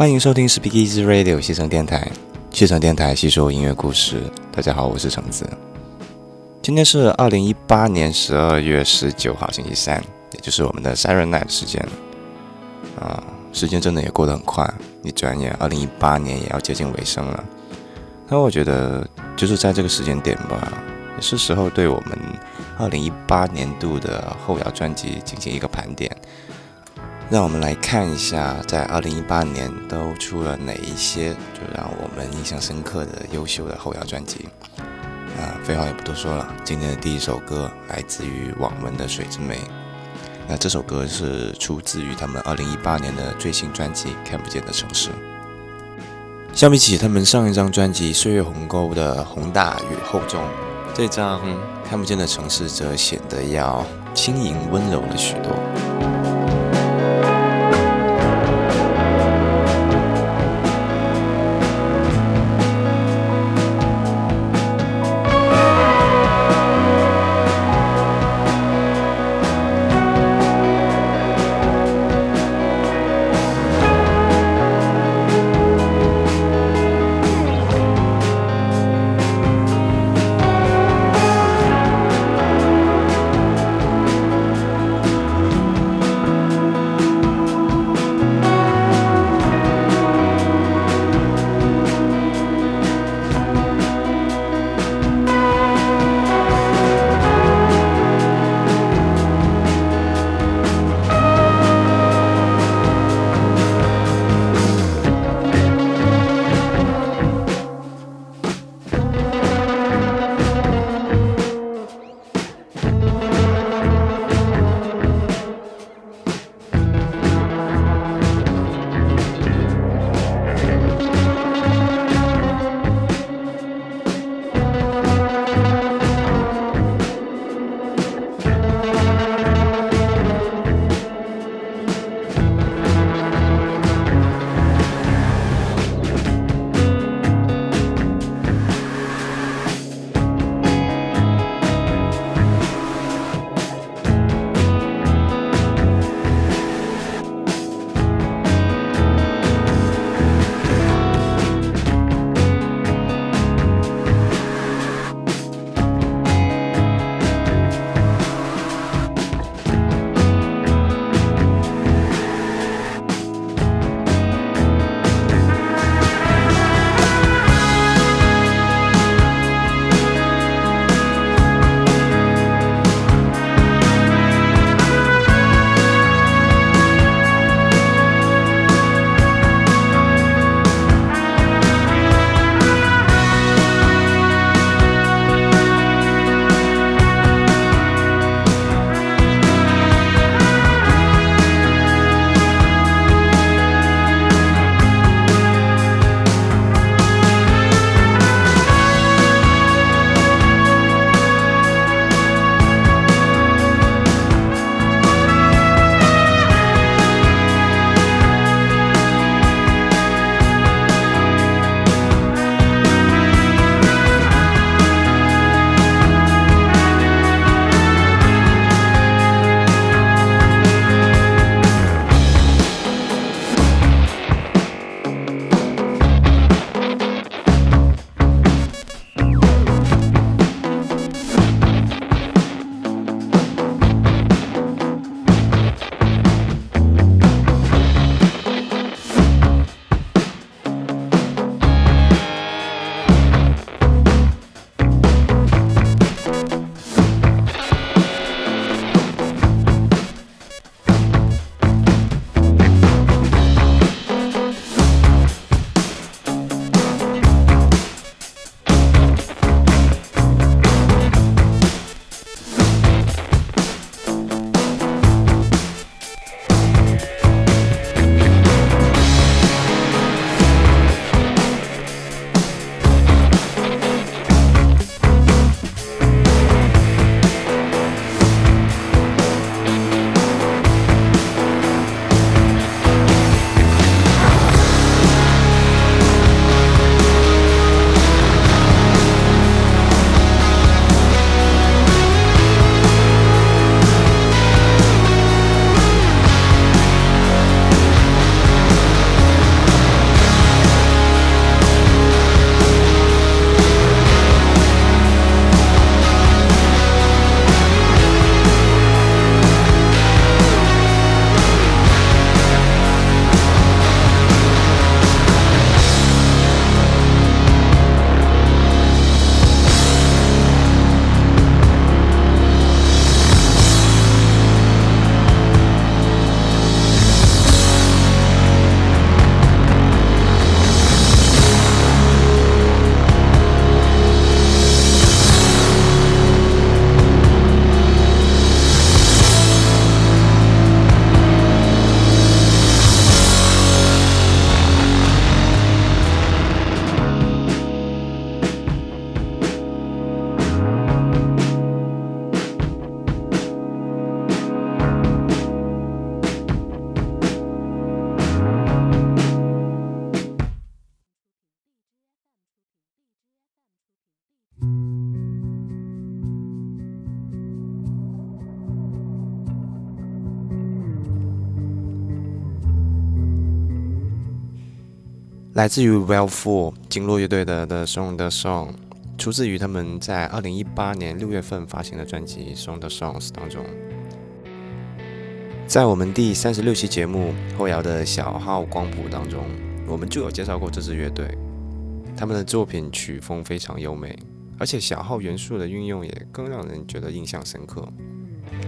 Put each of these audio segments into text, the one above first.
欢迎收听 Speak Easy Radio 西城电台，西城电台吸收音乐故事。大家好，我是橙子。今天是二零一八年十二月十九号，星期三，也就是我们的 Siren Night 时间。啊，时间真的也过得很快，一转眼二零一八年也要接近尾声了。那我觉得，就是在这个时间点吧，也是时候对我们二零一八年度的后摇专辑进行一个盘点。让我们来看一下，在二零一八年都出了哪一些就让我们印象深刻的优秀的后摇专辑。啊，废话也不多说了，今天的第一首歌来自于网文的《水之美》。那这首歌是出自于他们二零一八年的最新专辑《看不见的城市》。相比起他们上一张专辑《岁月鸿沟》的宏大与厚重，这张《看不见的城市》则显得要轻盈温柔了许多。来自于 Well Four 经络乐队的的 Song the Song，出自于他们在二零一八年六月份发行的专辑 Song the Songs 当中。在我们第三十六期节目后摇的小号光谱当中，我们就有介绍过这支乐队。他们的作品曲风非常优美，而且小号元素的运用也更让人觉得印象深刻。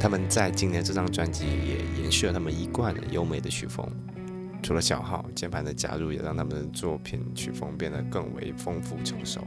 他们在今年这张专辑也延续了他们一贯的优美的曲风。除了小号，键盘的加入也让他们的作品曲风变得更为丰富成熟。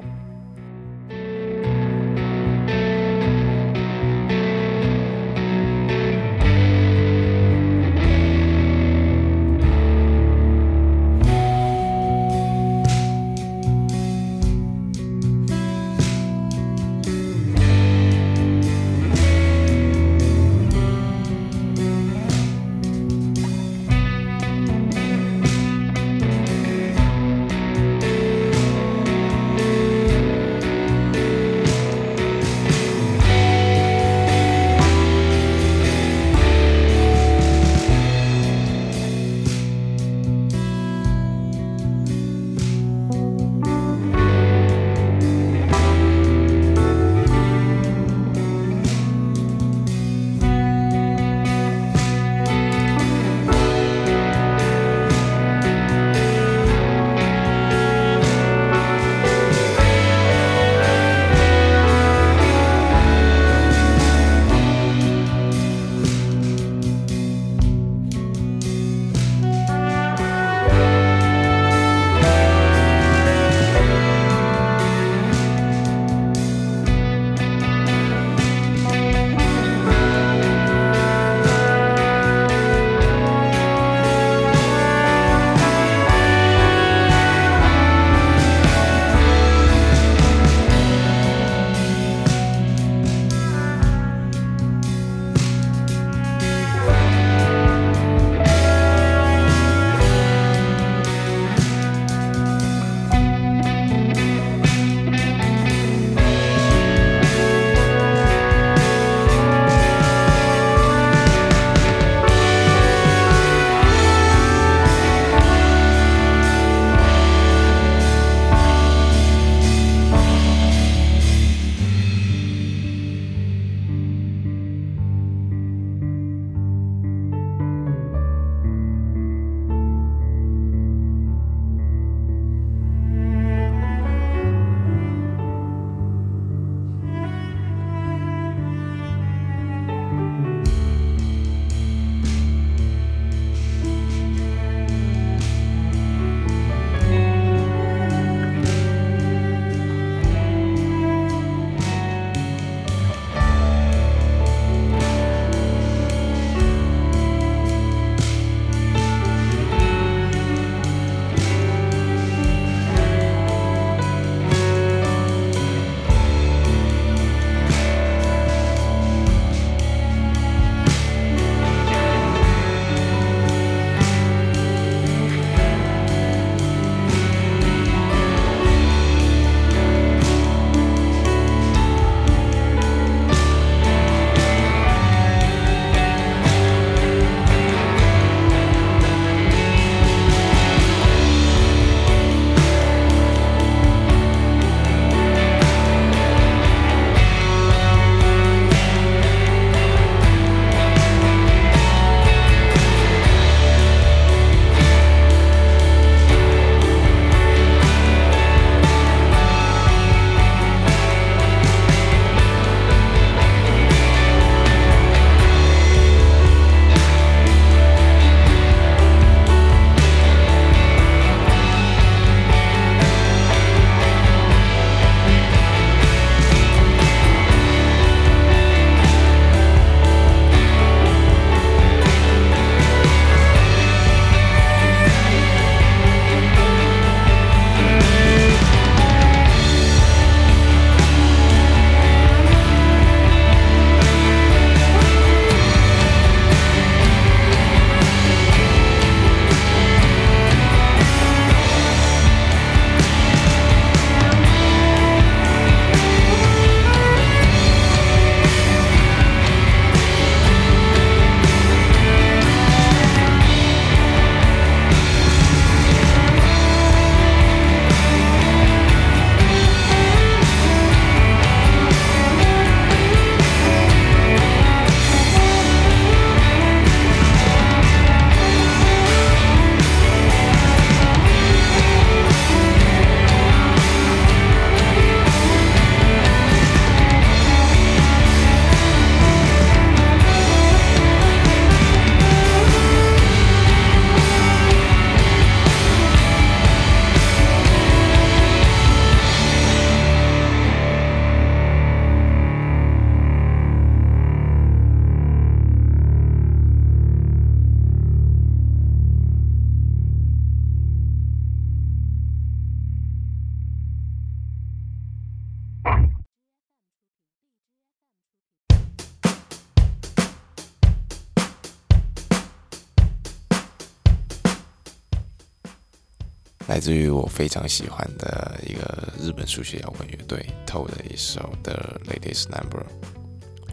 来自于我非常喜欢的一个日本数学摇滚乐队 TOE 的一首 The Ladies' Number，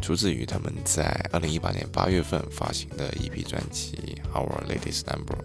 出自于他们在二零一八年八月份发行的一批专辑 Our Ladies' Number。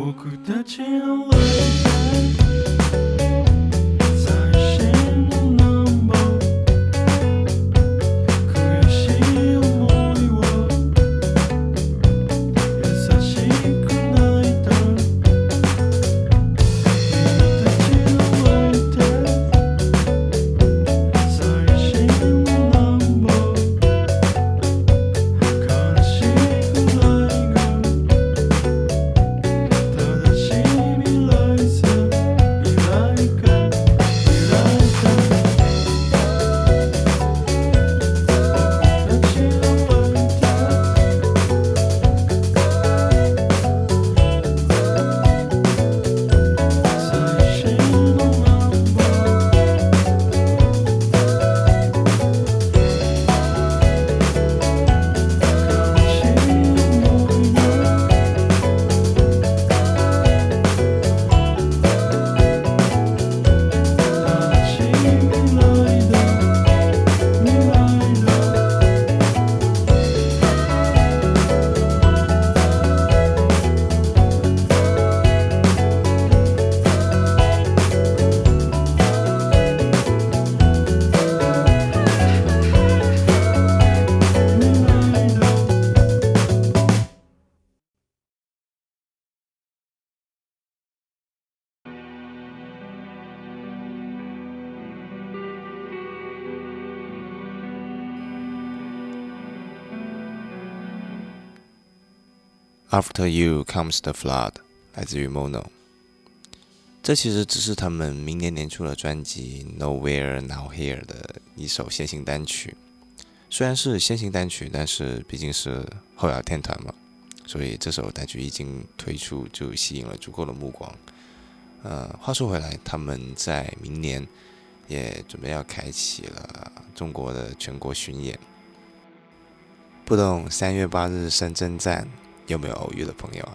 我哭的轻哼 After You Comes the Flood，来自于 Mono。这其实只是他们明年年初的专辑《Nowhere Now Here》的一首先行单曲。虽然是先行单曲，但是毕竟是后摇天团嘛，所以这首单曲一经推出就吸引了足够的目光。呃，话说回来，他们在明年也准备要开启了中国的全国巡演。不懂三月八日深圳站。有没有偶遇的朋友？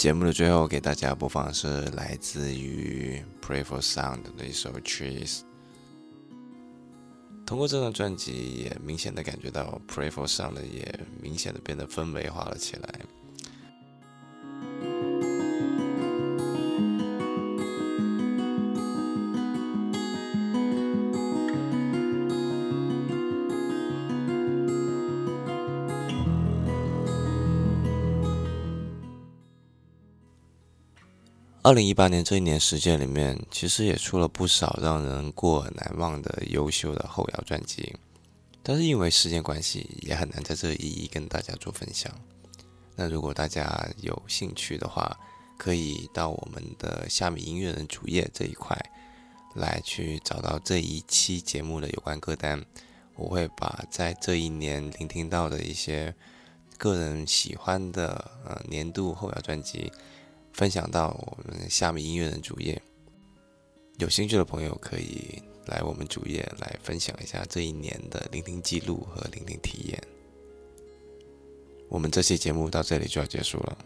节目的最后，给大家播放的是来自于 Pray for Sound 的一首 Trees。通过这张专辑，也明显的感觉到 Pray for Sound 也明显的变得氛围化了起来。二零一八年这一年时间里面，其实也出了不少让人过耳难忘的优秀的后摇专辑，但是因为时间关系，也很难在这一一跟大家做分享。那如果大家有兴趣的话，可以到我们的虾米音乐人主页这一块来去找到这一期节目的有关歌单。我会把在这一年聆听到的一些个人喜欢的呃年度后摇专辑。分享到我们虾米音乐人主页，有兴趣的朋友可以来我们主页来分享一下这一年的聆听记录和聆听体验。我们这期节目到这里就要结束了，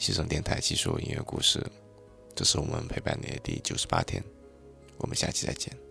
西城电台细说音乐故事，这是我们陪伴你的第九十八天，我们下期再见。